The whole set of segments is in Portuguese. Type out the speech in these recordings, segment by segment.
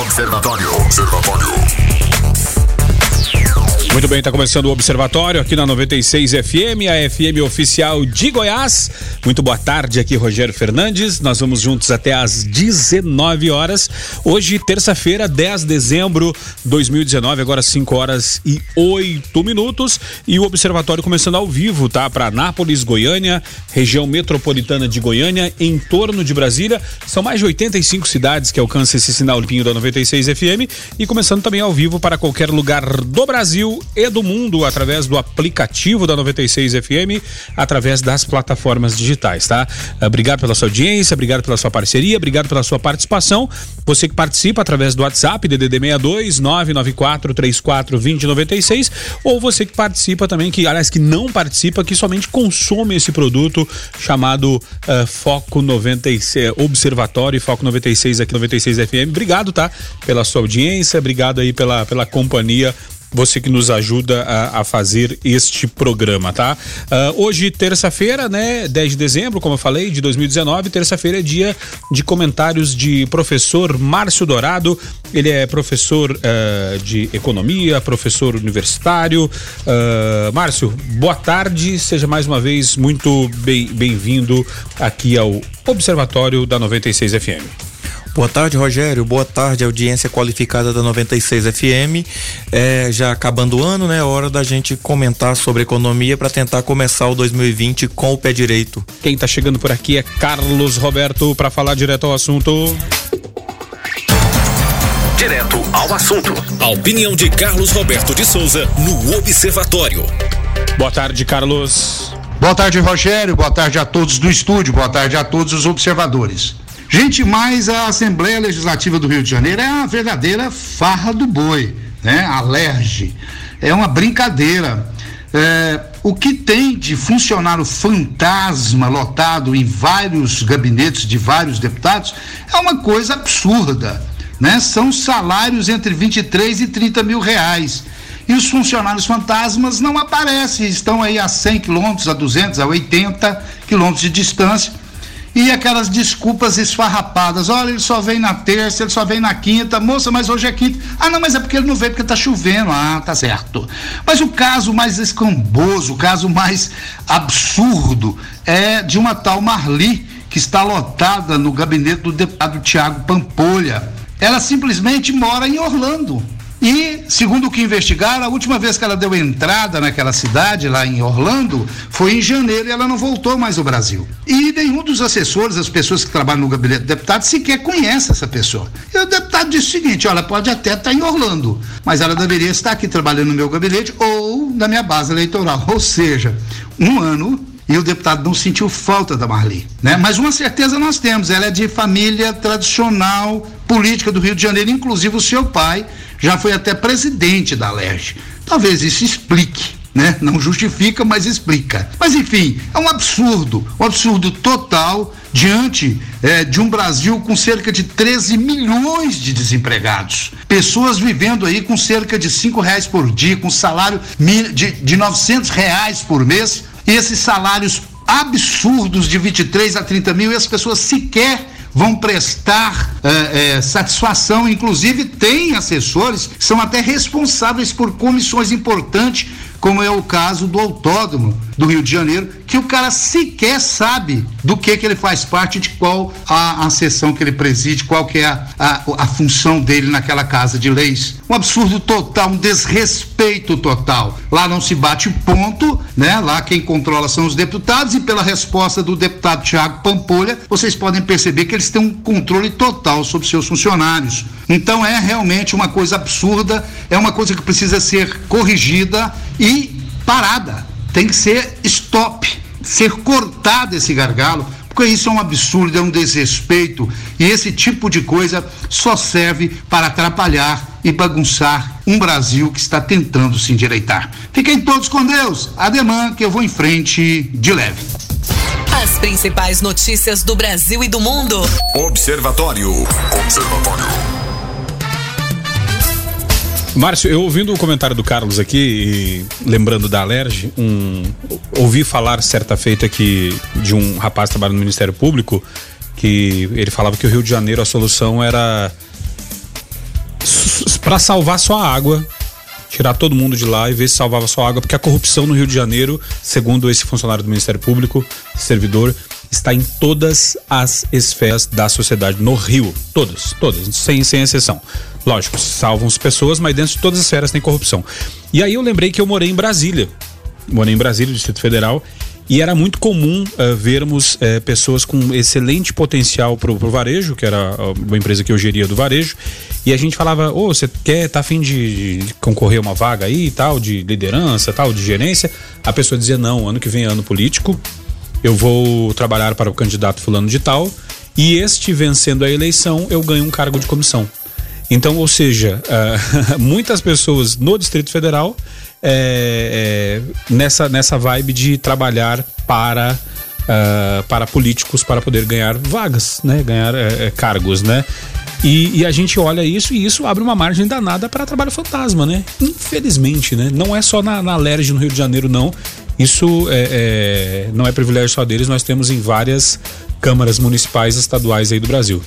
Observatório. Observatório. Muito bem, está começando o Observatório aqui na 96 FM, a FM oficial de Goiás. Muito boa tarde, aqui Rogério Fernandes. Nós vamos juntos até às 19 horas. Hoje, terça-feira, 10 de dezembro de 2019, agora 5 horas e 8 minutos. E o Observatório começando ao vivo, tá? Para Nápoles, Goiânia, região metropolitana de Goiânia, em torno de Brasília. São mais de 85 cidades que alcançam esse sinal limpinho da 96 FM. E começando também ao vivo para qualquer lugar do Brasil e do mundo através do aplicativo da 96 FM, através das plataformas digitais, tá? Obrigado pela sua audiência, obrigado pela sua parceria, obrigado pela sua participação. Você que participa através do WhatsApp DDD 62 994 34 2096 ou você que participa também que aliás que não participa, que somente consome esse produto chamado uh, Foco 96 Observatório Foco 96 aqui 96 FM. Obrigado, tá? Pela sua audiência, obrigado aí pela pela companhia você que nos ajuda a, a fazer este programa, tá? Uh, hoje, terça-feira, né? 10 de dezembro, como eu falei, de 2019, terça-feira é dia de comentários de professor Márcio Dourado. Ele é professor uh, de economia, professor universitário. Uh, Márcio, boa tarde, seja mais uma vez muito bem-vindo bem aqui ao Observatório da 96 FM. Boa tarde, Rogério. Boa tarde, audiência qualificada da 96 FM. É, já acabando o ano, né? É hora da gente comentar sobre economia para tentar começar o 2020 com o pé direito. Quem está chegando por aqui é Carlos Roberto para falar direto ao assunto. Direto ao assunto. A opinião de Carlos Roberto de Souza no Observatório. Boa tarde, Carlos. Boa tarde, Rogério. Boa tarde a todos do estúdio. Boa tarde a todos os observadores. Gente, mas a Assembleia Legislativa do Rio de Janeiro é uma verdadeira farra do boi, né? Alerge. É uma brincadeira. É, o que tem de funcionário fantasma lotado em vários gabinetes de vários deputados é uma coisa absurda, né? São salários entre 23 e 30 mil reais. E os funcionários fantasmas não aparecem, estão aí a 100 quilômetros, a 200, a 80 quilômetros de distância e aquelas desculpas esfarrapadas. Olha, ele só vem na terça, ele só vem na quinta. Moça, mas hoje é quinta. Ah, não, mas é porque ele não veio porque tá chovendo. Ah, tá certo. Mas o caso mais escamboso, o caso mais absurdo é de uma tal Marli que está lotada no gabinete do deputado Tiago Pampolha. Ela simplesmente mora em Orlando. E, segundo o que investigaram, a última vez que ela deu entrada naquela cidade, lá em Orlando, foi em janeiro e ela não voltou mais ao Brasil. E nenhum dos assessores, as pessoas que trabalham no gabinete do deputado, sequer conhece essa pessoa. E o deputado disse o seguinte: olha, pode até estar em Orlando, mas ela deveria estar aqui trabalhando no meu gabinete ou na minha base eleitoral. Ou seja, um ano e o deputado não sentiu falta da Marli, né? Mas uma certeza nós temos, ela é de família tradicional política do Rio de Janeiro, inclusive o seu pai já foi até presidente da LERJ. Talvez isso explique. Né? Não justifica, mas explica. Mas enfim, é um absurdo, um absurdo total diante é, de um Brasil com cerca de 13 milhões de desempregados. Pessoas vivendo aí com cerca de cinco reais por dia, com salário de, de 900 reais por mês. Esses salários absurdos de 23 a 30 mil, e as pessoas sequer vão prestar é, é, satisfação, inclusive tem assessores que são até responsáveis por comissões importantes como é o caso do autódromo do Rio de Janeiro, que o cara sequer sabe do que que ele faz parte, de qual a, a sessão que ele preside, qual que é a, a, a função dele naquela casa de leis. Um absurdo total, um desrespeito total. Lá não se bate ponto, né? Lá quem controla são os deputados e pela resposta do deputado Tiago Pampolha, vocês podem perceber que eles têm um controle total sobre seus funcionários. Então é realmente uma coisa absurda, é uma coisa que precisa ser corrigida e parada. Tem que ser stop, ser cortado esse gargalo, porque isso é um absurdo, é um desrespeito e esse tipo de coisa só serve para atrapalhar e bagunçar um Brasil que está tentando se endireitar. Fiquem todos com Deus, ademã que eu vou em frente de leve. As principais notícias do Brasil e do mundo. Observatório. Observatório. Márcio, eu ouvindo o comentário do Carlos aqui, lembrando da Alerj, um, ouvi falar certa feita que de um rapaz que trabalha no Ministério Público que ele falava que o Rio de Janeiro a solução era para salvar só a água, tirar todo mundo de lá e ver se salvava só a água, porque a corrupção no Rio de Janeiro, segundo esse funcionário do Ministério Público, servidor, está em todas as esferas da sociedade no Rio. Todas, todas, sem, sem exceção. Lógico, salvam-se pessoas, mas dentro de todas as esferas tem corrupção. E aí eu lembrei que eu morei em Brasília. Morei em Brasília, Distrito Federal, e era muito comum uh, vermos uh, pessoas com excelente potencial para o varejo, que era uma empresa que eu geria do varejo, e a gente falava, ô, oh, você quer, tá afim de, concorrer uma vaga aí, tal, de liderança, tal, de gerência? A pessoa dizia, não, ano que vem é ano político, eu vou trabalhar para o candidato fulano de tal, e este vencendo a eleição, eu ganho um cargo de comissão. Então, ou seja, uh, muitas pessoas no Distrito Federal é, é, nessa, nessa vibe de trabalhar para, uh, para políticos para poder ganhar vagas, né? Ganhar é, cargos, né? E, e, a gente olha isso e isso abre uma margem danada para trabalho fantasma, né? Infelizmente, né? Não é só na, na LERJ no Rio de Janeiro, não. Isso é, é, não é privilégio só deles, nós temos em várias câmaras municipais e estaduais aí do Brasil.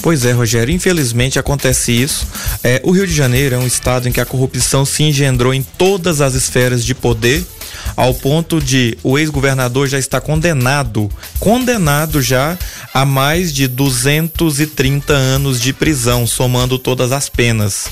Pois é, Rogério, infelizmente acontece isso. É, o Rio de Janeiro é um estado em que a corrupção se engendrou em todas as esferas de poder ao ponto de o ex-governador já está condenado, condenado já a mais de 230 anos de prisão, somando todas as penas.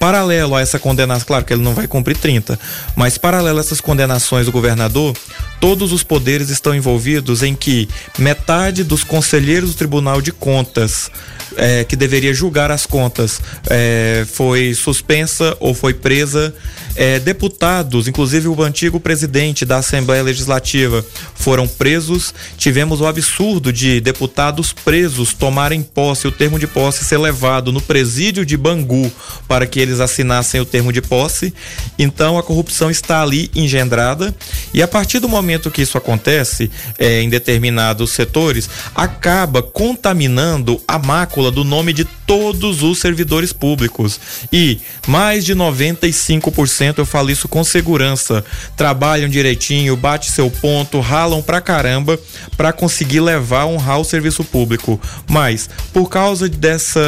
Paralelo a essa condenação, claro que ele não vai cumprir 30, mas paralelo a essas condenações do governador, todos os poderes estão envolvidos em que metade dos conselheiros do Tribunal de Contas é, que deveria julgar as contas é, foi suspensa ou foi presa. É, deputados, inclusive o antigo presidente da Assembleia Legislativa, foram presos. Tivemos o absurdo de deputados presos tomarem posse, o termo de posse ser levado no presídio de Bangu para que eles assinassem o termo de posse. Então a corrupção está ali engendrada e a partir do momento que isso acontece é, em determinados setores, acaba contaminando a mácula do nome de todos os servidores públicos. E mais de 95%, eu falo isso com segurança, trabalham direitinho, bate seu ponto, ralam pra caramba para conseguir levar, honrar o serviço público. Mas, por causa dessa,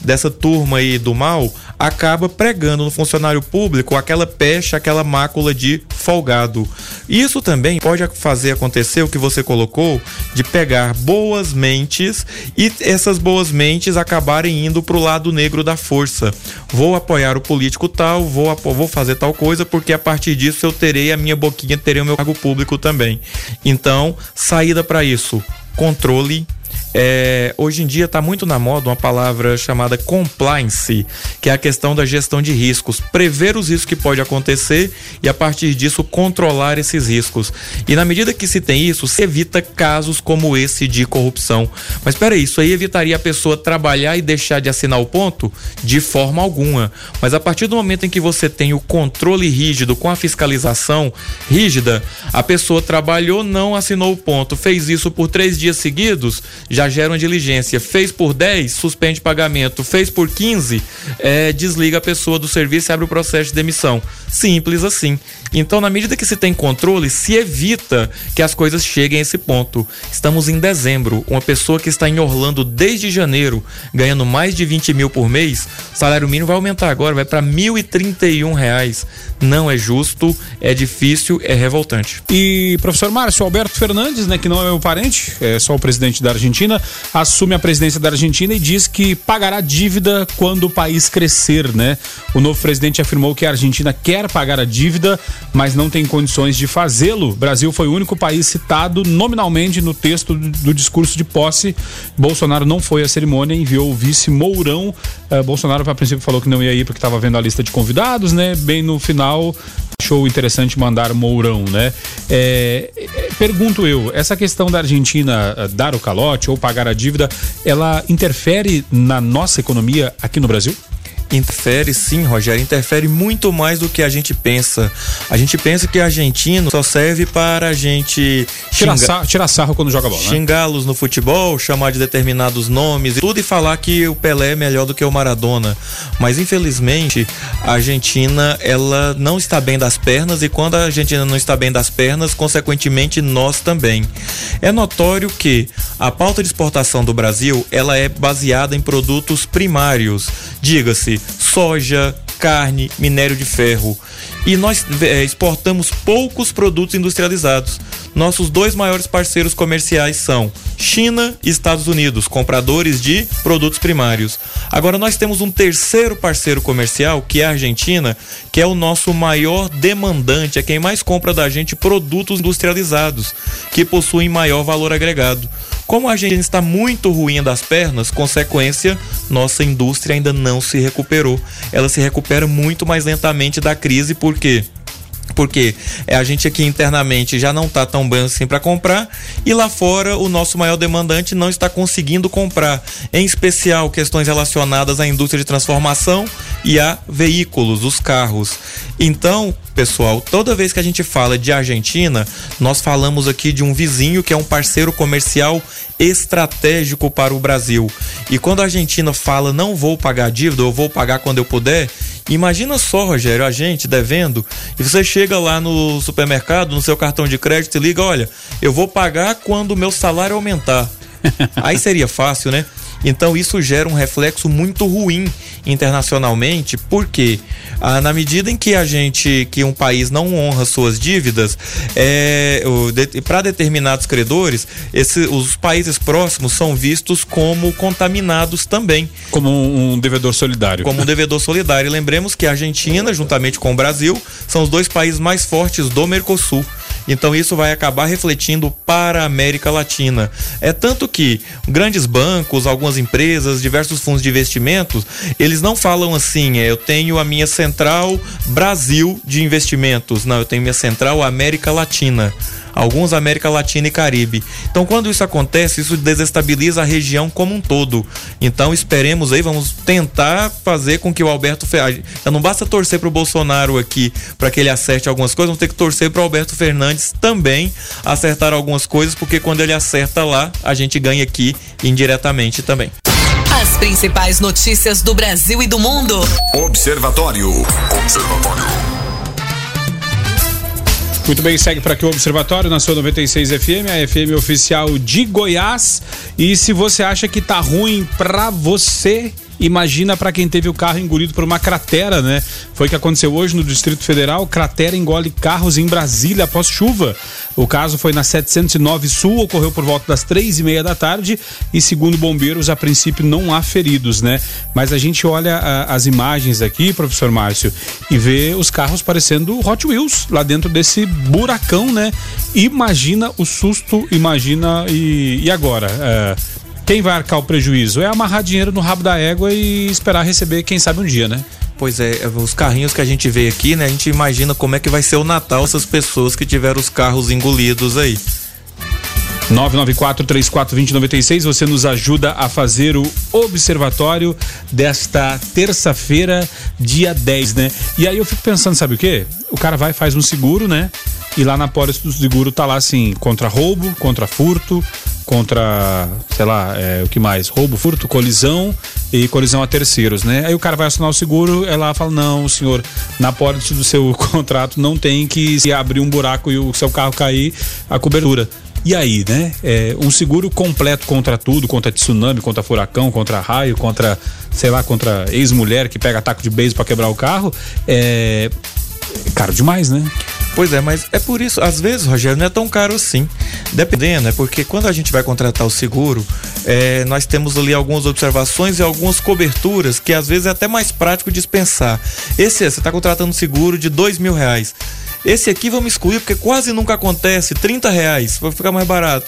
dessa turma aí do mal, acaba pregando no funcionário público aquela pecha, aquela mácula de folgado. Isso também pode fazer acontecer o que você colocou de pegar boas mentes e essas boas mentes acabarem indo para o lado negro da força. Vou apoiar o político tal, vou, vou fazer tal coisa porque a partir disso eu terei a minha boquinha, terei o meu cargo público também. Então, saída para isso, controle é, hoje em dia está muito na moda uma palavra chamada compliance, que é a questão da gestão de riscos, prever os riscos que pode acontecer e a partir disso controlar esses riscos. E na medida que se tem isso, se evita casos como esse de corrupção. Mas espera isso aí evitaria a pessoa trabalhar e deixar de assinar o ponto? De forma alguma. Mas a partir do momento em que você tem o controle rígido com a fiscalização rígida, a pessoa trabalhou, não assinou o ponto, fez isso por três dias seguidos, já já gera uma diligência. Fez por 10, suspende pagamento. Fez por 15, é, desliga a pessoa do serviço e abre o processo de demissão. Simples assim. Então, na medida que se tem controle, se evita que as coisas cheguem a esse ponto. Estamos em dezembro. Uma pessoa que está em Orlando desde janeiro, ganhando mais de 20 mil por mês, salário mínimo vai aumentar agora, vai para 1.031 reais. Não é justo, é difícil, é revoltante. E professor Márcio Alberto Fernandes, né, que não é meu parente, é só o presidente da Argentina, assume a presidência da Argentina e diz que pagará dívida quando o país crescer, né? O novo presidente afirmou que a Argentina quer pagar a dívida, mas não tem condições de fazê-lo. Brasil foi o único país citado nominalmente no texto do, do discurso de posse. Bolsonaro não foi à cerimônia, enviou o vice Mourão. Uh, Bolsonaro, a princípio, falou que não ia ir porque estava vendo a lista de convidados, né? Bem no final, achou interessante mandar Mourão, né? É, é, pergunto eu, essa questão da Argentina uh, dar o calote ou pagar a dívida, ela interfere na nossa economia aqui no Brasil? Interfere sim, Rogério, interfere muito mais do que a gente pensa. A gente pensa que argentino só serve para a gente tirar, xinga... sarro, tirar sarro quando joga bola. Né? Xingá-los no futebol, chamar de determinados nomes e tudo e falar que o Pelé é melhor do que o Maradona. Mas infelizmente a Argentina ela não está bem das pernas e quando a Argentina não está bem das pernas, consequentemente nós também. É notório que A pauta de exportação do Brasil, ela é baseada em produtos primários, diga-se, soja, carne, minério de ferro. E nós é, exportamos poucos produtos industrializados. Nossos dois maiores parceiros comerciais são China e Estados Unidos, compradores de produtos primários. Agora nós temos um terceiro parceiro comercial, que é a Argentina, que é o nosso maior demandante, é quem mais compra da gente produtos industrializados, que possuem maior valor agregado. Como a Argentina está muito ruim das pernas, consequência, nossa indústria ainda não se recuperou. Ela se recupera muito mais lentamente da crise, por quê? Porque é, a gente aqui internamente já não está tão bem assim para comprar e lá fora o nosso maior demandante não está conseguindo comprar, em especial questões relacionadas à indústria de transformação e a veículos, os carros. Então, pessoal, toda vez que a gente fala de Argentina, nós falamos aqui de um vizinho que é um parceiro comercial estratégico para o Brasil. E quando a Argentina fala não vou pagar dívida, eu vou pagar quando eu puder, imagina só, Rogério, a gente devendo, e você chega lá no supermercado, no seu cartão de crédito e liga, olha, eu vou pagar quando o meu salário aumentar. Aí seria fácil, né? Então isso gera um reflexo muito ruim internacionalmente, porque ah, na medida em que a gente, que um país não honra suas dívidas, é, de, para determinados credores, esse, os países próximos são vistos como contaminados também. Como um, um devedor solidário. Como um devedor solidário. E lembremos que a Argentina, juntamente com o Brasil, são os dois países mais fortes do Mercosul. Então isso vai acabar refletindo para a América Latina. É tanto que grandes bancos, algumas empresas, diversos fundos de investimentos, eles não falam assim, é, eu tenho a minha central Brasil de investimentos. Não, eu tenho minha central América Latina alguns América Latina e Caribe. Então, quando isso acontece, isso desestabiliza a região como um todo. Então, esperemos aí, vamos tentar fazer com que o Alberto Fernandes. Não basta torcer para o Bolsonaro aqui para que ele acerte algumas coisas, vamos ter que torcer para o Alberto Fernandes também acertar algumas coisas, porque quando ele acerta lá, a gente ganha aqui indiretamente também. As principais notícias do Brasil e do mundo. Observatório. Observatório. Muito bem, segue para aqui o Observatório na sua 96 FM, a FM oficial de Goiás. E se você acha que tá ruim para você, Imagina para quem teve o carro engolido por uma cratera, né? Foi o que aconteceu hoje no Distrito Federal. Cratera engole carros em Brasília após chuva. O caso foi na 709 Sul, ocorreu por volta das três e meia da tarde e segundo bombeiros, a princípio não há feridos, né? Mas a gente olha a, as imagens aqui, professor Márcio, e vê os carros parecendo Hot Wheels lá dentro desse buracão, né? Imagina o susto, imagina e, e agora? É, quem vai arcar o prejuízo? É amarrar dinheiro no rabo da égua e esperar receber, quem sabe um dia, né? Pois é, os carrinhos que a gente vê aqui, né? A gente imagina como é que vai ser o Natal essas pessoas que tiveram os carros engolidos aí. 994-3420-96, você nos ajuda a fazer o observatório desta terça-feira, dia 10, né? E aí eu fico pensando, sabe o quê? O cara vai faz um seguro, né? E lá na pólice do seguro tá lá assim, contra roubo, contra furto, contra, sei lá, é, o que mais? Roubo, furto, colisão e colisão a terceiros, né? Aí o cara vai assinar o seguro, ela fala: não, senhor, na pólice do seu contrato não tem que se abrir um buraco e o seu carro cair, a cobertura. E aí, né? É, um seguro completo contra tudo, contra tsunami, contra furacão, contra raio, contra, sei lá, contra ex-mulher que pega ataque de beijo para quebrar o carro, é caro demais, né? Pois é, mas é por isso, às vezes, Rogério, não é tão caro assim. Dependendo, é porque quando a gente vai contratar o seguro, é, nós temos ali algumas observações e algumas coberturas que às vezes é até mais prático dispensar. Esse, você está contratando seguro de dois mil reais. Esse aqui vamos excluir porque quase nunca acontece, 30 reais, vai ficar mais barato.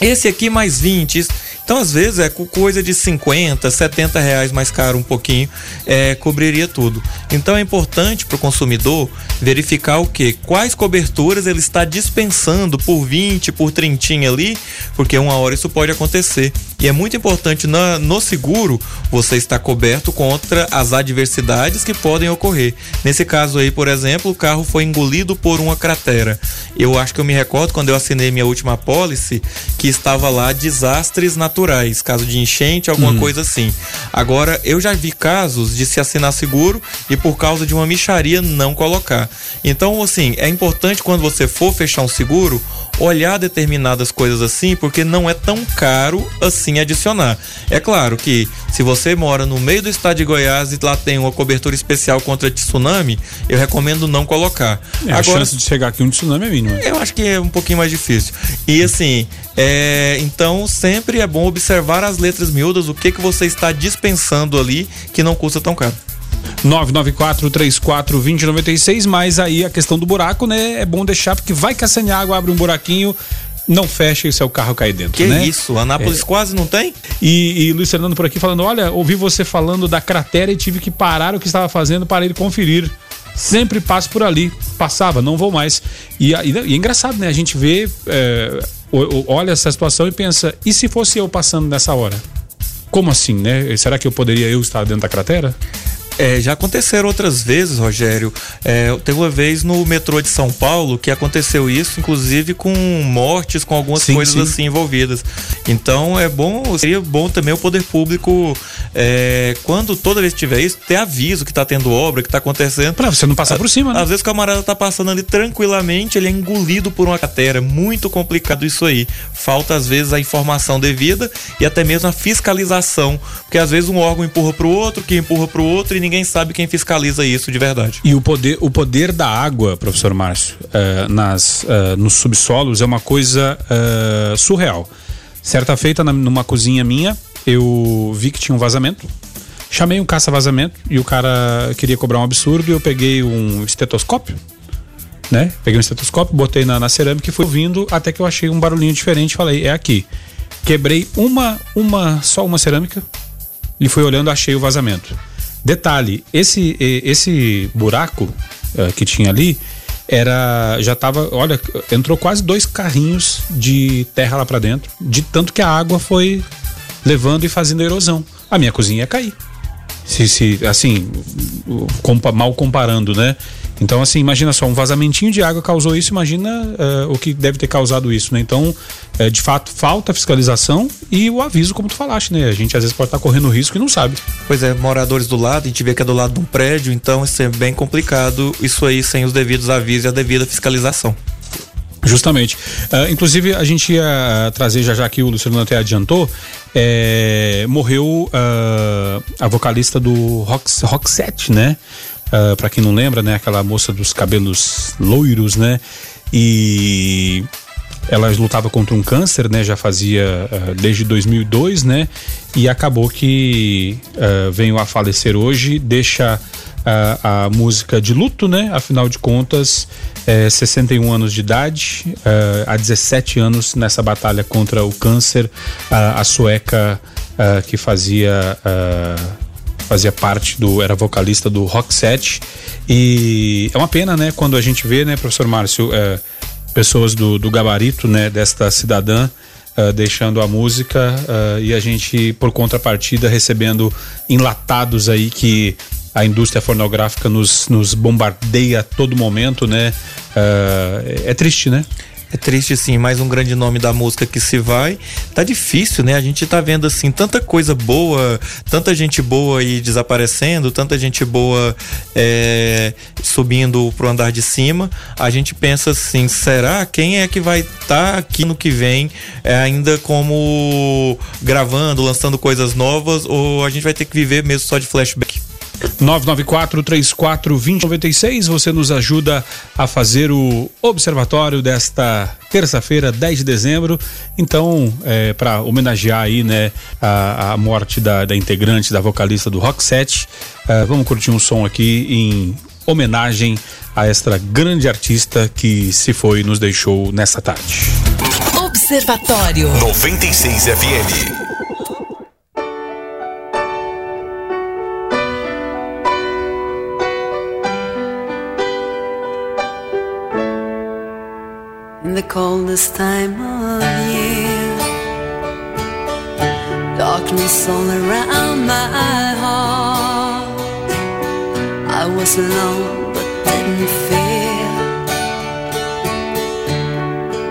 Esse aqui mais 20. Então, às vezes, é coisa de 50, 70 reais mais caro um pouquinho, é, cobriria tudo. Então é importante para o consumidor verificar o que? Quais coberturas ele está dispensando por 20, por 30 ali, porque uma hora isso pode acontecer. E é muito importante na, no seguro você estar coberto contra as adversidades que podem ocorrer. Nesse caso aí, por exemplo, o carro foi engolido por uma cratera. Eu acho que eu me recordo quando eu assinei minha última pólice que estava lá desastres naturais naturais, caso de enchente, alguma Hum. coisa assim. Agora, eu já vi casos de se assinar seguro e por causa de uma micharia não colocar. Então, assim, é importante quando você for fechar um seguro, olhar determinadas coisas assim, porque não é tão caro assim adicionar. É claro que se você mora no meio do estado de Goiás e lá tem uma cobertura especial contra tsunami, eu recomendo não colocar. É, a chance de chegar aqui um tsunami é mínima. Eu acho que é um pouquinho mais difícil. E assim, é, então sempre é bom observar as letras miúdas, o que que você está dispensando ali que não custa tão caro. 994-34-2096, mas aí a questão do buraco, né? É bom deixar, porque vai a água abre um buraquinho, não fecha e seu carro cai dentro. Que né? isso, Anápolis quase não tem? E, e Luiz Fernando por aqui falando: olha, ouvi você falando da cratera e tive que parar o que estava fazendo para ir conferir. Sempre passo por ali. Passava, não vou mais. E, a- e é engraçado, né? A gente vê, é, olha essa situação e pensa: e se fosse eu passando nessa hora? Como assim, né? Será que eu poderia eu estar dentro da cratera? É, já aconteceram outras vezes, Rogério. É, teve uma vez no metrô de São Paulo que aconteceu isso, inclusive com mortes, com algumas Sim, coisas sim. assim envolvidas. Então é bom, seria bom também o poder público, é, quando toda vez que tiver isso, ter aviso que tá tendo obra, que tá acontecendo. Pra você não passar por cima, né? Às vezes o camarada tá passando ali tranquilamente, ele é engolido por uma cratera. Muito complicado isso aí. Falta, às vezes, a informação devida e até mesmo a fiscalização. Porque às vezes um órgão empurra pro outro, que empurra pro outro e ninguém sabe quem fiscaliza isso de verdade. E o poder, o poder da água, professor Márcio, eh, nas, eh, nos subsolos é uma coisa eh, surreal. Certa feita, na- numa cozinha minha, eu vi que tinha um vazamento. Chamei um caça-vazamento e o cara queria cobrar um absurdo e eu peguei um estetoscópio, né? Peguei um estetoscópio, botei na, na cerâmica e fui ouvindo até que eu achei um barulhinho diferente falei, é aqui. Quebrei uma, uma, só uma cerâmica e fui olhando, achei o vazamento. Detalhe, esse esse buraco eh, que tinha ali era já tava, olha, entrou quase dois carrinhos de terra lá pra dentro, de tanto que a água foi levando e fazendo erosão. A minha cozinha ia cair. Se, se assim, mal comparando, né? Então, assim, imagina só, um vazamentinho de água causou isso, imagina eh, o que deve ter causado isso, né? Então, eh, de fato, falta fiscalização e o aviso, como tu falaste, né? A gente às vezes pode estar correndo risco e não sabe. Pois é, moradores do lado, a gente vê que é do lado de um prédio, então isso é bem complicado, isso aí sem os devidos avisos e a devida fiscalização. Justamente. Ah, inclusive, a gente ia trazer já já que o Luciano até adiantou. é, morreu ah, a vocalista do Rox, Roxette, né? Ah, pra quem não lembra, né? Aquela moça dos cabelos loiros, né? E ela lutava contra um câncer, né? Já fazia ah, desde 2002, né? E acabou que ah, veio a falecer hoje, deixa a, a música de luto, né? Afinal de contas, é, 61 anos de idade, é, há 17 anos nessa batalha contra o câncer, a, sueca é, que fazia é, fazia parte do era vocalista do Roxette e é uma pena, né? Quando a gente vê, né, professor Márcio, é, pessoas do, do gabarito, né, desta cidadã ah, deixando a música ah, e a gente, por contrapartida, recebendo enlatados aí que a indústria fonográfica nos, nos bombardeia a todo momento, né? Ah, é triste, né? É triste, sim, mais um grande nome da música que se vai. Tá difícil, né? A gente tá vendo, assim, tanta coisa boa, tanta gente boa aí desaparecendo, tanta gente boa é, subindo pro andar de cima. A gente pensa assim, será? Quem é que vai estar tá aqui no que vem é, ainda como gravando, lançando coisas novas? Ou a gente vai ter que viver mesmo só de flashback? 994-34-2096. Você nos ajuda a fazer o observatório desta terça-feira, 10 de dezembro. Então, é, para homenagear aí, né, a, a morte da, da integrante, da vocalista do Rock Set, é, vamos curtir um som aqui em homenagem a esta grande artista que se foi e nos deixou nessa tarde. Observatório. 96 FM. The coldest time of year. Darkness all around my heart. I was alone but didn't fear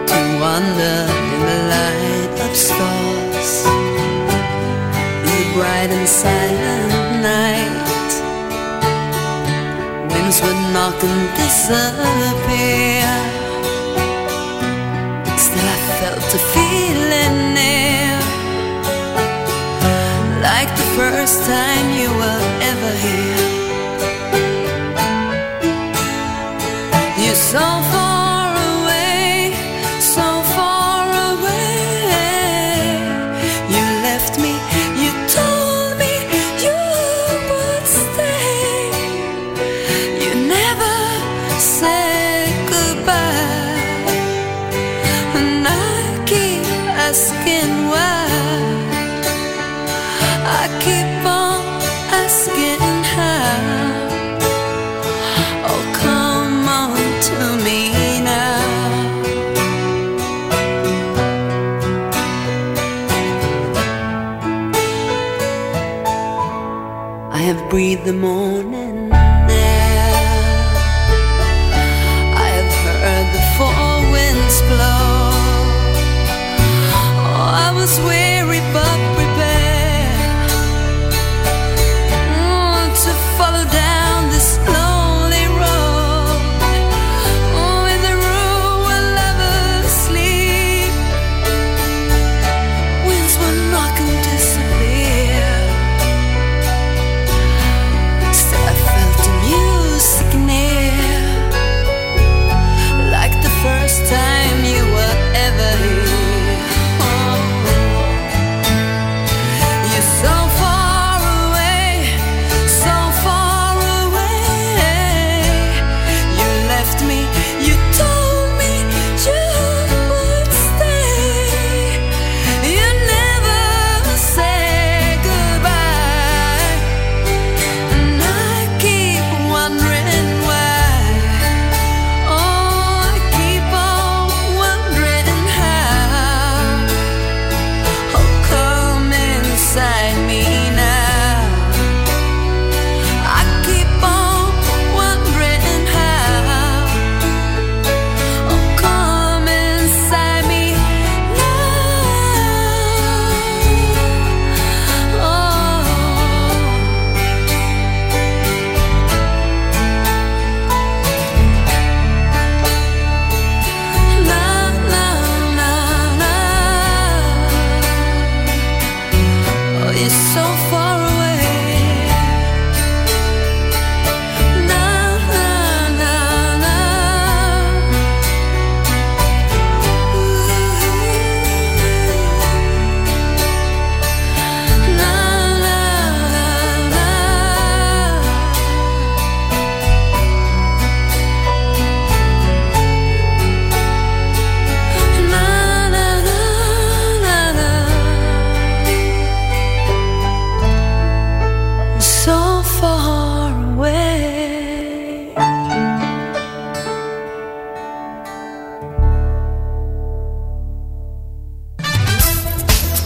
to wander in the light of stars. in The bright and silent night. Winds would knock and disappear. A feeling near, like the first time you were ever here. You're so the morning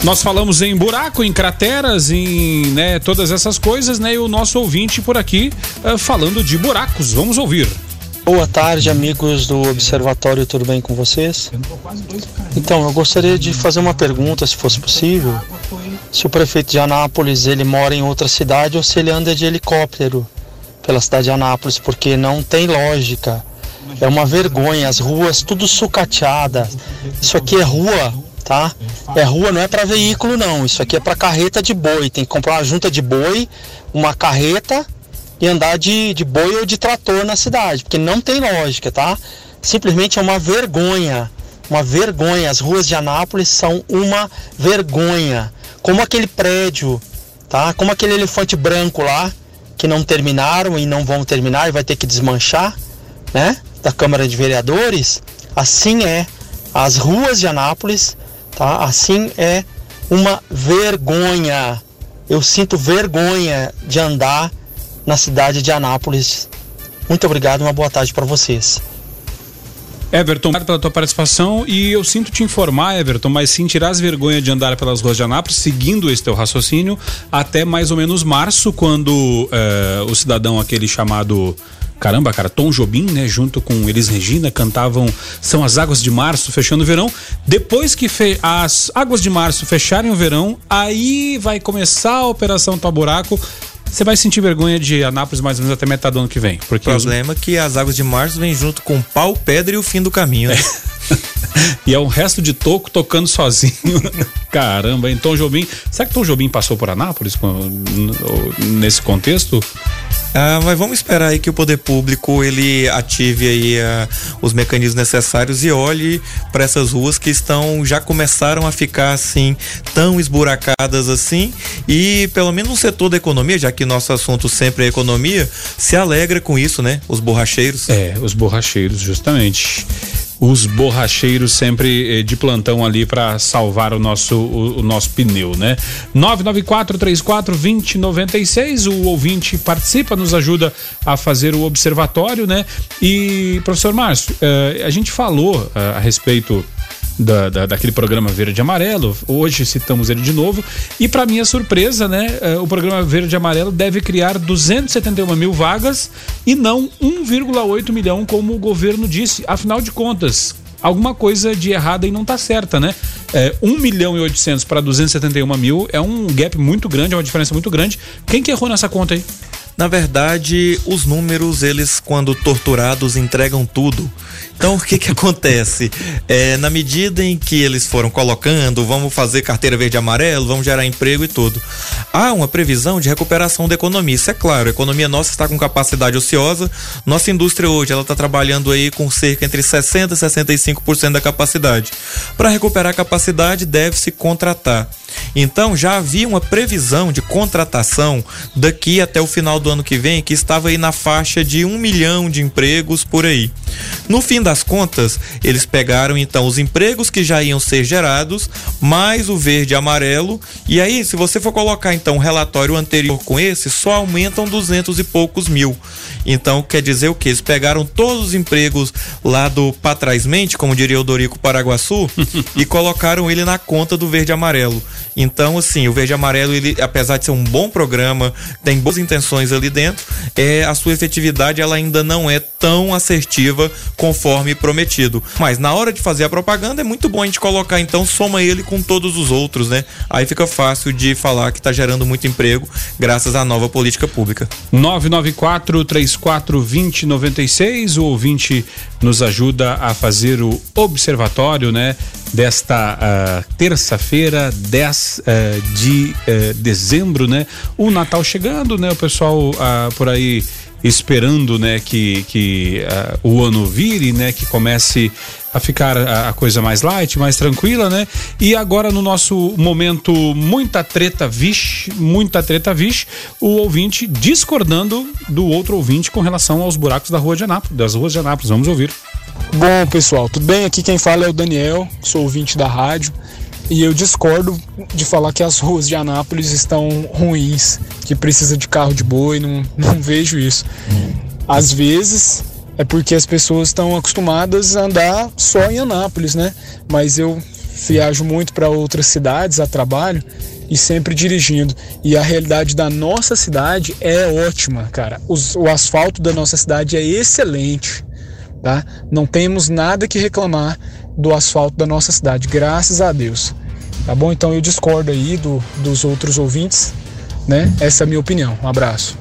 Nós falamos em buraco, em crateras, em né, todas essas coisas, né? E o nosso ouvinte por aqui eh, falando de buracos. Vamos ouvir. Boa tarde, amigos do Observatório, tudo bem com vocês? Então, eu gostaria de fazer uma pergunta, se fosse possível. Se o prefeito de Anápolis ele mora em outra cidade ou se ele anda de helicóptero pela cidade de Anápolis, porque não tem lógica. É uma vergonha, as ruas tudo sucateadas. Isso aqui é rua, tá? É rua, não é para veículo não. Isso aqui é para carreta de boi. Tem que comprar uma junta de boi, uma carreta e andar de, de boi ou de trator na cidade, porque não tem lógica, tá? Simplesmente é uma vergonha, uma vergonha. As ruas de Anápolis são uma vergonha. Como aquele prédio, tá? Como aquele elefante branco lá, que não terminaram e não vão terminar e vai ter que desmanchar, né? Da Câmara de Vereadores. Assim é. As ruas de Anápolis, tá? Assim é uma vergonha. Eu sinto vergonha de andar na cidade de Anápolis. Muito obrigado, uma boa tarde para vocês. Everton, obrigado pela tua participação e eu sinto te informar, Everton, mas sim tirar as vergonhas de andar pelas ruas de Anápolis, seguindo esse teu raciocínio, até mais ou menos março, quando eh, o cidadão aquele chamado Caramba, cara, Tom Jobim, né, junto com Elis Regina, cantavam São as Águas de Março, fechando o verão. Depois que as Águas de Março fecharem o verão, aí vai começar a Operação Taburaco. Você vai sentir vergonha de Anápolis mais ou menos até metade do ano que vem. O Porque os- problema é que as águas de março vêm junto com pau, pedra e o fim do caminho. né? e é um resto de toco tocando sozinho. Caramba? Tom Jobim. Será que Tom Jobim passou por Anápolis nesse contexto? Ah, mas vamos esperar aí que o poder público ele ative aí ah, os mecanismos necessários e olhe para essas ruas que estão já começaram a ficar assim tão esburacadas assim e pelo menos no setor da economia, já que nosso assunto sempre é economia, se alegra com isso, né? Os borracheiros. É, os borracheiros, justamente. Os borracheiros sempre eh, de plantão ali para salvar o nosso, o, o nosso pneu, né? 994-34-2096. O ouvinte participa, nos ajuda a fazer o observatório, né? E, professor Márcio, eh, a gente falou eh, a respeito da, da- daquele programa Verde e Amarelo. Hoje citamos ele de novo. E para minha surpresa, né, eh, o programa Verde e Amarelo deve criar 271 mil vagas e não 1,8 milhão, como o governo disse. Afinal de contas, alguma coisa de errada e não tá certa, né? É, 1 milhão e 800 para 271 mil é um gap muito grande, é uma diferença muito grande. Quem que errou nessa conta aí? Na verdade, os números, eles, quando torturados, entregam tudo. Então, o que que acontece? É, na medida em que eles foram colocando, vamos fazer carteira verde e amarelo, vamos gerar emprego e tudo. Há uma previsão de recuperação da economia. Isso é claro, a economia nossa está com capacidade ociosa. Nossa indústria hoje, ela está trabalhando aí com cerca entre 60% e 65% da capacidade. Para recuperar a capacidade, deve-se contratar. Então já havia uma previsão de contratação daqui até o final do ano que vem que estava aí na faixa de um milhão de empregos por aí. No fim das contas, eles pegaram então os empregos que já iam ser gerados, mais o verde e amarelo, e aí se você for colocar então o relatório anterior com esse, só aumentam duzentos e poucos mil. Então quer dizer o que? Eles pegaram todos os empregos lá do Patrasmente, como diria o Dorico Paraguaçu, e colocaram ele na conta do verde amarelo. Então, assim, o verde amarelo, ele, apesar de ser um bom programa, tem boas intenções ali dentro, é, a sua efetividade ela ainda não é tão assertiva conforme prometido. Mas na hora de fazer a propaganda é muito bom a gente colocar, então, soma ele com todos os outros, né? Aí fica fácil de falar que está gerando muito emprego graças à nova política pública. 994 34 20 96. O ouvinte nos ajuda a fazer o observatório, né? Desta ah, terça-feira, 10 ah, de eh, dezembro, né? O Natal chegando, né? O pessoal ah, por aí esperando, né? Que, que ah, o ano vire, né? Que comece a ficar a, a coisa mais light, mais tranquila, né? E agora no nosso momento muita treta, vixe, muita treta, vixe, o ouvinte discordando do outro ouvinte com relação aos buracos da rua de Anápolis, das ruas de Anápolis. Vamos ouvir. Bom, pessoal, tudo bem? Aqui quem fala é o Daniel, sou ouvinte da rádio. E eu discordo de falar que as ruas de Anápolis estão ruins, que precisa de carro de boi, não, não vejo isso. Às vezes é porque as pessoas estão acostumadas a andar só em Anápolis, né? Mas eu viajo muito para outras cidades a trabalho e sempre dirigindo. E a realidade da nossa cidade é ótima, cara. Os- o asfalto da nossa cidade é excelente tá? Não temos nada que reclamar do asfalto da nossa cidade, graças a Deus. Tá bom? Então eu discordo aí do, dos outros ouvintes, né? Essa é a minha opinião. Um abraço.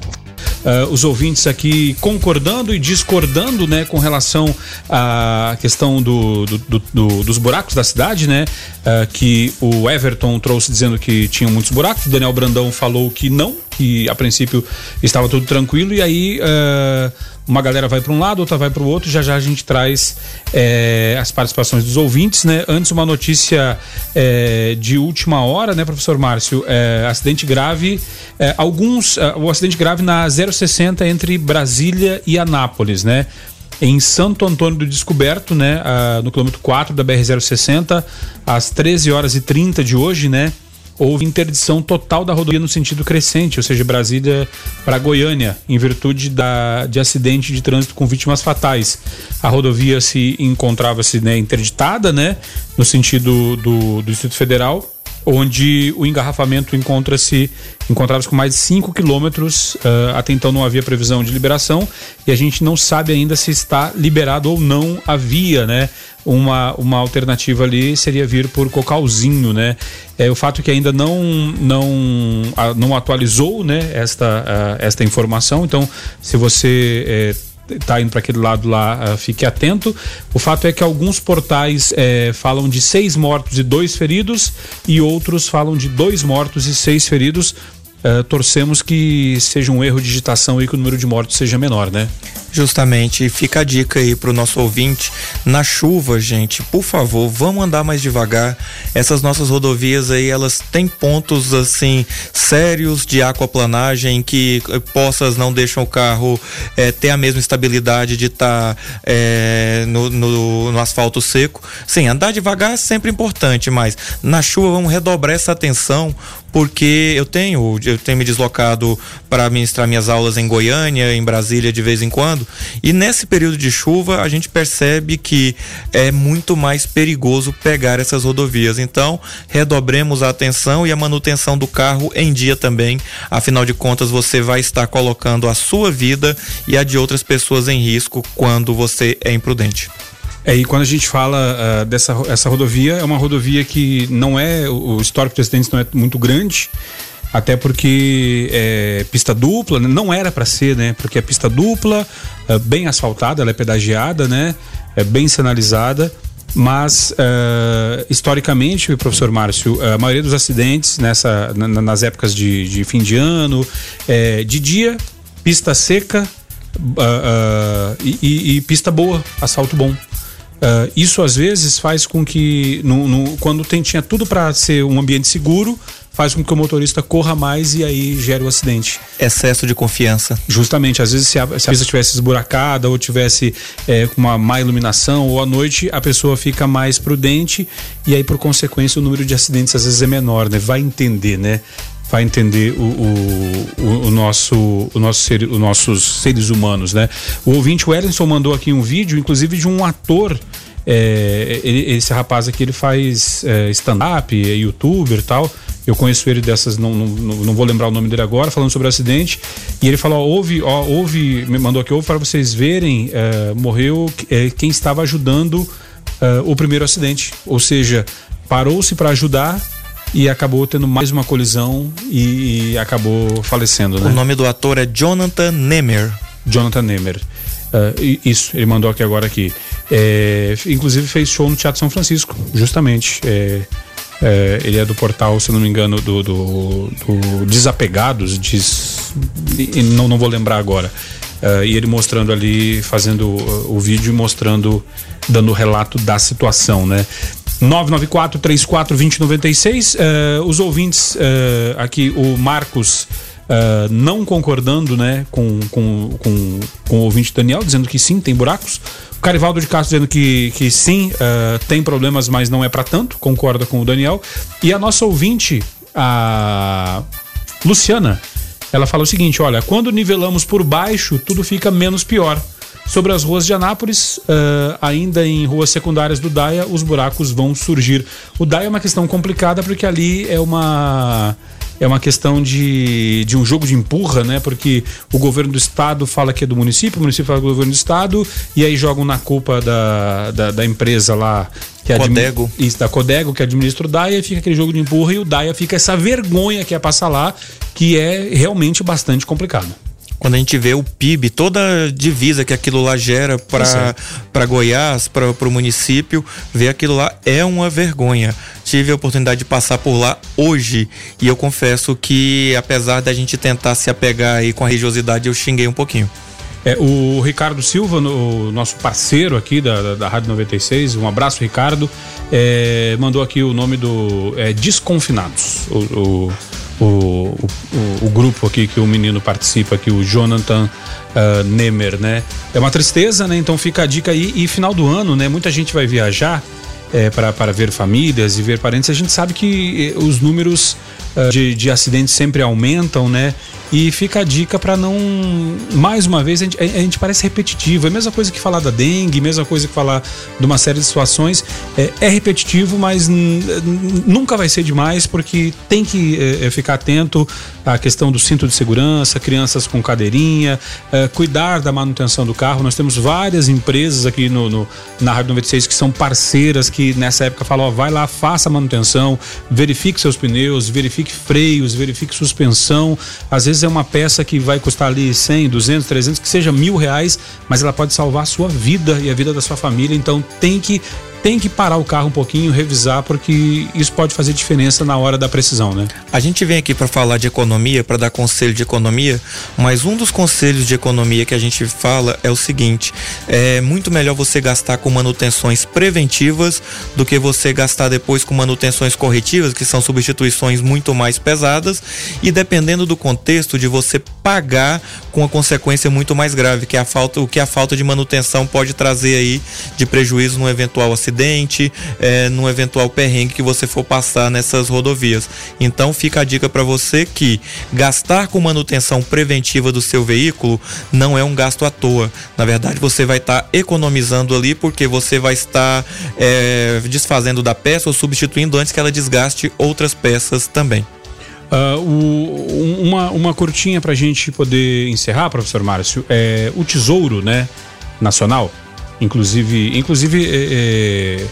Ah, os ouvintes aqui concordando e discordando, né, com relação à questão do, do- do- do- dos buracos da cidade, né, ah, que o Everton trouxe dizendo que tinham muitos buracos, Daniel Brandão falou que não, que a princípio estava tudo tranquilo e aí ah, uma galera vai para um lado, outra vai para o outro. Já já a gente traz eh, as participações dos ouvintes, né? Antes uma notícia eh, de última hora, né, professor Márcio? Eh, acidente grave, eh, alguns, o acidente grave na 060 entre Brasília e Anápolis, né? Em Santo Antônio do Descoberto, né? ah, no quilômetro 4 da BR-060, às 13 horas e 30 de hoje, né? Houve interdição total da rodovia no sentido crescente, ou seja, Brasília para Goiânia, em virtude da, de acidente de trânsito com vítimas fatais. A rodovia se encontrava-se né, interditada, né, no sentido do, do Distrito Federal, onde o engarrafamento encontra-se encontrava-se com mais de 5 quilômetros. ah, até então não havia previsão de liberação e a gente não sabe ainda se está liberado ou não a via, né? Uma, uma alternativa ali seria vir por Cocalzinho, né? É, o fato é que ainda não, não, a- não atualizou né, esta, ah, esta informação, então se você eh, tá indo para aquele lado lá, ah, fique atento. O fato é que alguns portais eh, falam de seis mortos e dois feridos e outros falam de dois mortos e seis feridos. Ah, torcemos que seja um erro de digitação e que o número de mortos seja menor, né? Justamente, fica a dica aí pro nosso ouvinte, na chuva, gente, por favor, vamos andar mais devagar. Essas nossas rodovias aí, elas têm pontos assim sérios de aquaplanagem que eh, poças não deixam o carro eh, ter a mesma estabilidade de estar no, no, no asfalto seco. Sim, andar devagar é sempre importante, mas na chuva vamos redobrar essa atenção porque eu tenho eu tenho me deslocado para ministrar minhas aulas em Goiânia, em Brasília de vez em quando, e nesse período de chuva a gente percebe que é muito mais perigoso pegar essas rodovias. Então, redobremos a atenção e a manutenção do carro em dia também. Afinal de contas, você vai estar colocando a sua vida e a de outras pessoas em risco quando você é imprudente. É, e quando a gente fala ah, dessa essa rodovia, é uma rodovia que não é, o histórico de acidentes não é muito grande, até porque é pista dupla, né? não era para ser, né? Porque é pista dupla, ah, bem asfaltada, ela é pedagiada, né? É bem sinalizada. Mas ah, historicamente, professor Márcio, a maioria dos acidentes nessa, na- na- nas épocas de, de fim de ano, é, de dia, pista seca ah, ah, e, e- e pista boa, asfalto bom. Ah, isso às vezes faz com que, no, no- quando tem, tinha tudo para ser um ambiente seguro, faz com que o motorista corra mais e aí gera o acidente. Excesso de confiança. Justamente, às vezes se a, se a pista tivesse esburacada ou tivesse é, com uma má iluminação ou à noite, a pessoa fica mais prudente e aí por consequência o número de acidentes às vezes é menor, né? Vai entender, né? Vai entender o, o, o- nosso, o nosso ser, os nossos seres humanos, né? O ouvinte Wellington mandou aqui um vídeo, inclusive de um ator é, ele- esse rapaz aqui ele faz é, stand-up, é youtuber e tal. Eu conheço ele dessas, não, não, não vou lembrar o nome dele agora, falando sobre o acidente. E ele falou: ó, houve, ó, houve, me mandou aqui, houve para vocês verem, é, morreu é, quem estava ajudando é, o primeiro acidente. Ou seja, parou-se para ajudar e acabou tendo mais uma colisão e, e acabou falecendo, né? O nome do ator é Jonathan Nemer. Jonathan Nemer. E- isso, ele mandou aqui agora aqui. É, inclusive fez show no Teatro São Francisco, justamente. É, é, ele é do portal, se não me engano, do, do, do Desapegados, diz, não, não vou lembrar agora. Ah, e ele mostrando ali, fazendo uh, o vídeo e mostrando, dando o relato da situação, né? 994 34 2096 eh, os ouvintes eh, aqui o Marcos eh, não concordando né com, com, com, com o ouvinte Daniel dizendo que sim tem buracos. O Carivaldo de Castro dizendo que, que sim eh, tem problemas mas não é para tanto concorda com o Daniel. E a nossa ouvinte a Luciana ela fala o seguinte olha quando nivelamos por baixo tudo fica menos pior Sobre as ruas de Anápolis, ah, ainda em ruas secundárias do Daia, os buracos vão surgir. O Daia é uma questão complicada porque ali é uma é uma questão de, de um jogo de empurra, né? Porque o governo do estado fala que é do município, o município fala que é do governo do estado, e aí jogam na culpa da, da, da empresa lá. Que Codego. Isso, da Codego, que administra o Daia, e fica aquele jogo de empurra, e o Daia fica essa vergonha que é passar lá, que é realmente bastante complicado. Quando a gente vê o PIB, toda a divisa que aquilo lá gera Pois é. para Goiás, para o município, ver aquilo lá é uma vergonha. Tive a oportunidade de passar por lá hoje e eu confesso que, apesar da gente tentar se apegar aí com a religiosidade, eu xinguei um pouquinho. É, o Ricardo Silva, no- nosso parceiro aqui da, da, da Rádio 96, um abraço, Ricardo, é, mandou aqui o nome do é, Desconfinados, o, o, o, o- o grupo aqui que o menino participa aqui, o Jonathan ah, Nemer, né? É uma tristeza, né? Então fica a dica aí. E final do ano, né? Muita gente vai viajar é, para, para ver famílias e ver parentes, a gente sabe que eh, os números de, de acidentes sempre aumentam, né? E fica a dica para não. Mais uma vez, a gente, a gente parece repetitivo. É a mesma coisa que falar da dengue, mesma coisa que falar de uma série de situações. É, é repetitivo, mas nunca vai ser demais, porque tem que eh, eh, ficar atento à questão do cinto de segurança, crianças com cadeirinha, eh, cuidar da manutenção do carro. Nós temos várias empresas aqui no, no- na Rádio 96 que são parceiras que nessa época falam: ó, vai lá, faça a manutenção, verifique seus pneus, verifique freios, verifique suspensão. Às vezes é uma peça que vai custar ali 100, 200, 300, que seja mil reais, mas ela pode salvar a sua vida e a vida da sua família. Então tem que tem que parar o carro um pouquinho, revisar, porque isso pode fazer diferença na hora da precisão, né? A gente vem aqui para falar de economia, para dar conselho de economia, mas um dos conselhos de economia que a gente fala é o seguinte: é muito melhor você gastar com manutenções preventivas do que você gastar depois com manutenções corretivas, que são substituições muito mais pesadas, e dependendo do contexto, de você pagar com a consequência muito mais grave, que é a falta, o que a falta de manutenção pode trazer aí de prejuízo num eventual acidente, é, num eventual perrengue que você for passar nessas rodovias. Então fica a dica para você que gastar com manutenção preventiva do seu veículo não é um gasto à toa. Na verdade, você vai estar economizando ali porque você vai estar é, desfazendo da peça ou substituindo antes que ela desgaste outras peças também. Ah, o- um- uma, uma curtinha pra gente poder encerrar, professor Márcio. É, o Tesouro, né, Nacional, inclusive, inclusive é,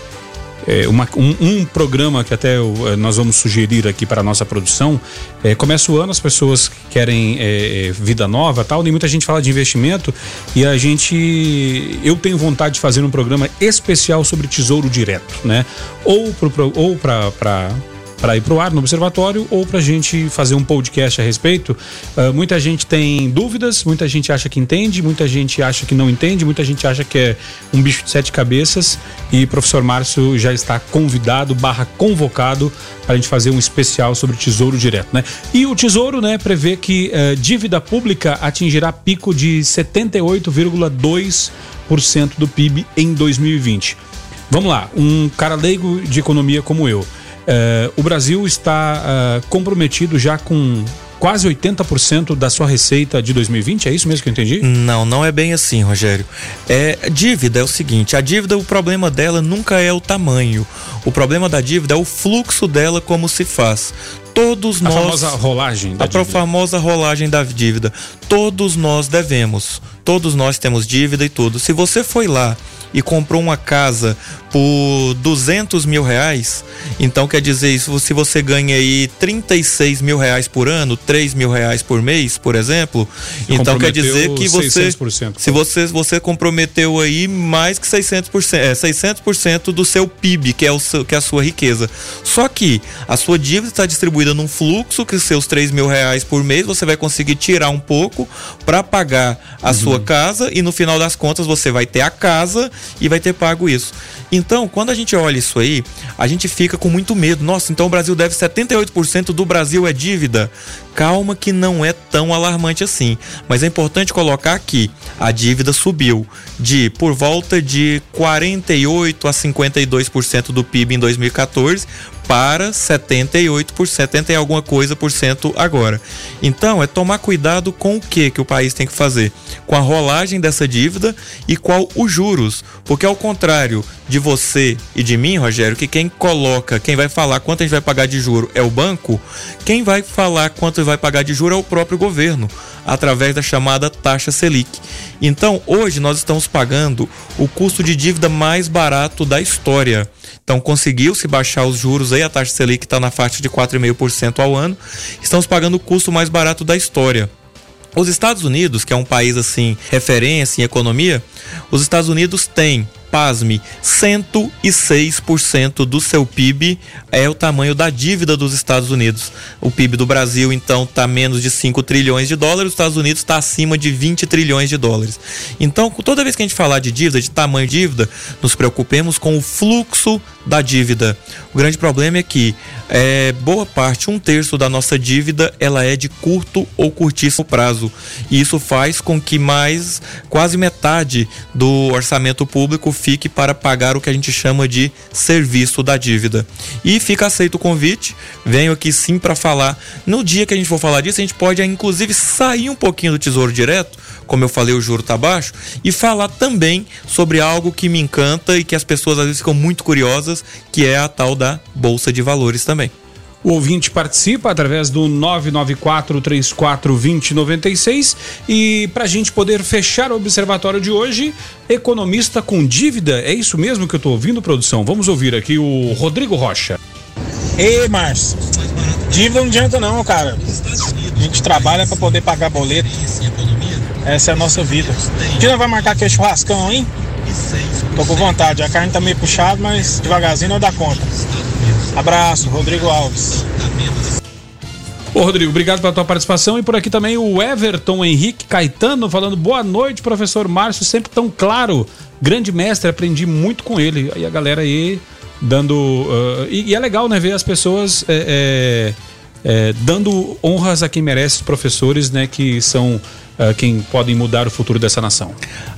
é, é, uma- um, um programa que até eh, nós vamos sugerir aqui para a nossa produção. É, começa o ano, as pessoas querem é, é, vida nova tal, nem muita gente fala de investimento e a gente. Eu tenho vontade de fazer um programa especial sobre tesouro direto, né? Ou para ou para ir para o ar no observatório ou para a gente fazer um podcast a respeito. Ah, muita gente tem dúvidas, muita gente acha que entende, muita gente acha que não entende, muita gente acha que é um bicho de sete cabeças e o professor Márcio já está convidado barra convocado para a gente fazer um especial sobre tesouro direto, né? E o tesouro, né, prevê que eh, dívida pública atingirá pico de 78,2% do PIB em 2020. Vamos lá, um cara leigo de economia como eu. Eh, o Brasil está ah, comprometido já com quase 80% da sua receita de 2020, é isso mesmo que eu entendi? Não, não é bem assim, Rogério. É, dívida é o seguinte, a dívida, o problema dela nunca é o tamanho. O problema da dívida é o fluxo dela como se faz. Todos A nós famosa rolagem da a dívida. famosa rolagem da dívida. Todos nós devemos. Todos nós temos dívida e tudo. Se você foi lá e comprou uma casa por 200 mil reais, então quer dizer isso, se você ganha aí 36 mil reais por ano, 3 mil reais por mês, por exemplo, então quer dizer que você 600%. se você, você comprometeu aí mais que 600%, é, 600% do seu PIB, que é, o seu- que é a sua riqueza. Só que a sua dívida está distribuída num fluxo que seus 3 mil reais por mês você vai conseguir tirar um pouco para pagar a sua casa e no final das contas você vai ter a casa e vai ter pago isso. Então, quando a gente olha isso aí, a gente fica com muito medo. Nossa, então o Brasil deve 78% do Brasil é dívida. Calma que não é tão alarmante assim. Mas é importante colocar que a dívida subiu de por volta de 48 a 52% do PIB em 2014 para 78 por 70 e alguma coisa por cento agora. Então, é tomar cuidado com o que que o país tem que fazer, com a rolagem dessa dívida e qual os juros, porque ao contrário de você e de mim, Rogério, que quem coloca, quem vai falar quanto a gente vai pagar de juro é o banco, quem vai falar quanto vai pagar de juro é o próprio governo, através da chamada taxa Selic. Então, hoje nós estamos pagando o custo de dívida mais barato da história. Então, conseguiu-se baixar os juros aí, a taxa Selic está na faixa de 4,5% ao ano. Estamos pagando o custo mais barato da história. Os Estados Unidos, que é um país assim, referência em economia, os Estados Unidos têm, pasme, 106% do seu PIB é o tamanho da dívida dos Estados Unidos. O PIB do Brasil, então, está menos de 5 trilhões de dólares, os Estados Unidos está acima de 20 trilhões de dólares. Então, toda vez que a gente falar de dívida, de tamanho de dívida, nos preocupemos com o fluxo da dívida. O grande problema é que é, boa parte, um terço da nossa dívida, ela é de curto ou curtíssimo prazo. E isso faz com que mais, quase metade do orçamento público fique para pagar o que a gente chama de serviço da dívida. E fica aceito o convite, venho aqui sim para falar. No dia que a gente for falar disso, a gente pode inclusive sair um pouquinho do Tesouro Direto, como eu falei, o juro tá baixo, e falar também sobre algo que me encanta e que as pessoas às vezes ficam muito curiosas, que é a tal da Bolsa de Valores também. O ouvinte participa através do 994-34-2096 e para a gente poder fechar o observatório de hoje, economista com dívida, é isso mesmo que eu estou ouvindo, produção? Vamos ouvir aqui o Rodrigo Rocha. Ei, Márcio, dívida não adianta não, cara. A gente trabalha para poder pagar boleto. Essa é a nossa vida. Gente não vai marcar aquele churrascão, hein? Tô com vontade. A carne tá meio puxada, mas devagarzinho não dá conta. Abraço, Rodrigo Alves. Ô Rodrigo, obrigado pela tua participação e por aqui também o Everton Henrique Caetano falando boa noite, professor Márcio, sempre tão claro, grande mestre, aprendi muito com ele. Aí a galera aí dando. uh, e, e é legal, né, ver as pessoas é, é, é, dando honras a quem merece, os professores, né, que são uh, quem podem mudar o futuro dessa nação.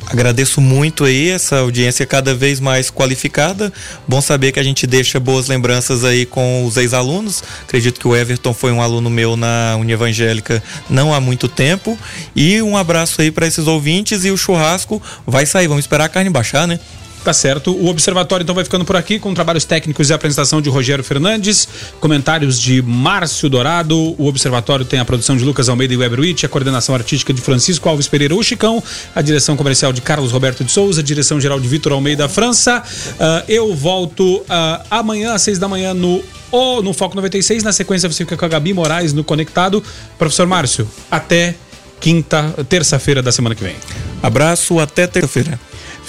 Agradeço muito aí essa audiência cada vez mais qualificada. Bom saber que a gente deixa boas lembranças aí com os ex-alunos. Acredito que o Everton foi um aluno meu na Uni Evangélica não há muito tempo. E um abraço aí para esses ouvintes e o churrasco vai sair. Vamos esperar a carne baixar, né? Tá certo. O Observatório então vai ficando por aqui com trabalhos técnicos e apresentação de Rogério Fernandes, comentários de Márcio Dourado. O Observatório tem a produção de Lucas Almeida e Weberwitch, a coordenação artística de Francisco Alves Pereira o Chicão, a direção comercial de Carlos Roberto de Souza, a direção geral de Vitor Almeida França. Ah, eu volto ah, amanhã às seis da manhã no o no Foco 96. Na sequência você fica com a Gabi Moraes no Conectado. Professor Márcio, até quinta, terça-feira da semana que vem. Abraço, até terça-feira.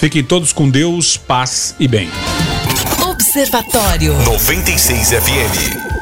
Fiquem todos com Deus, paz e bem. Observatório. 96 FM.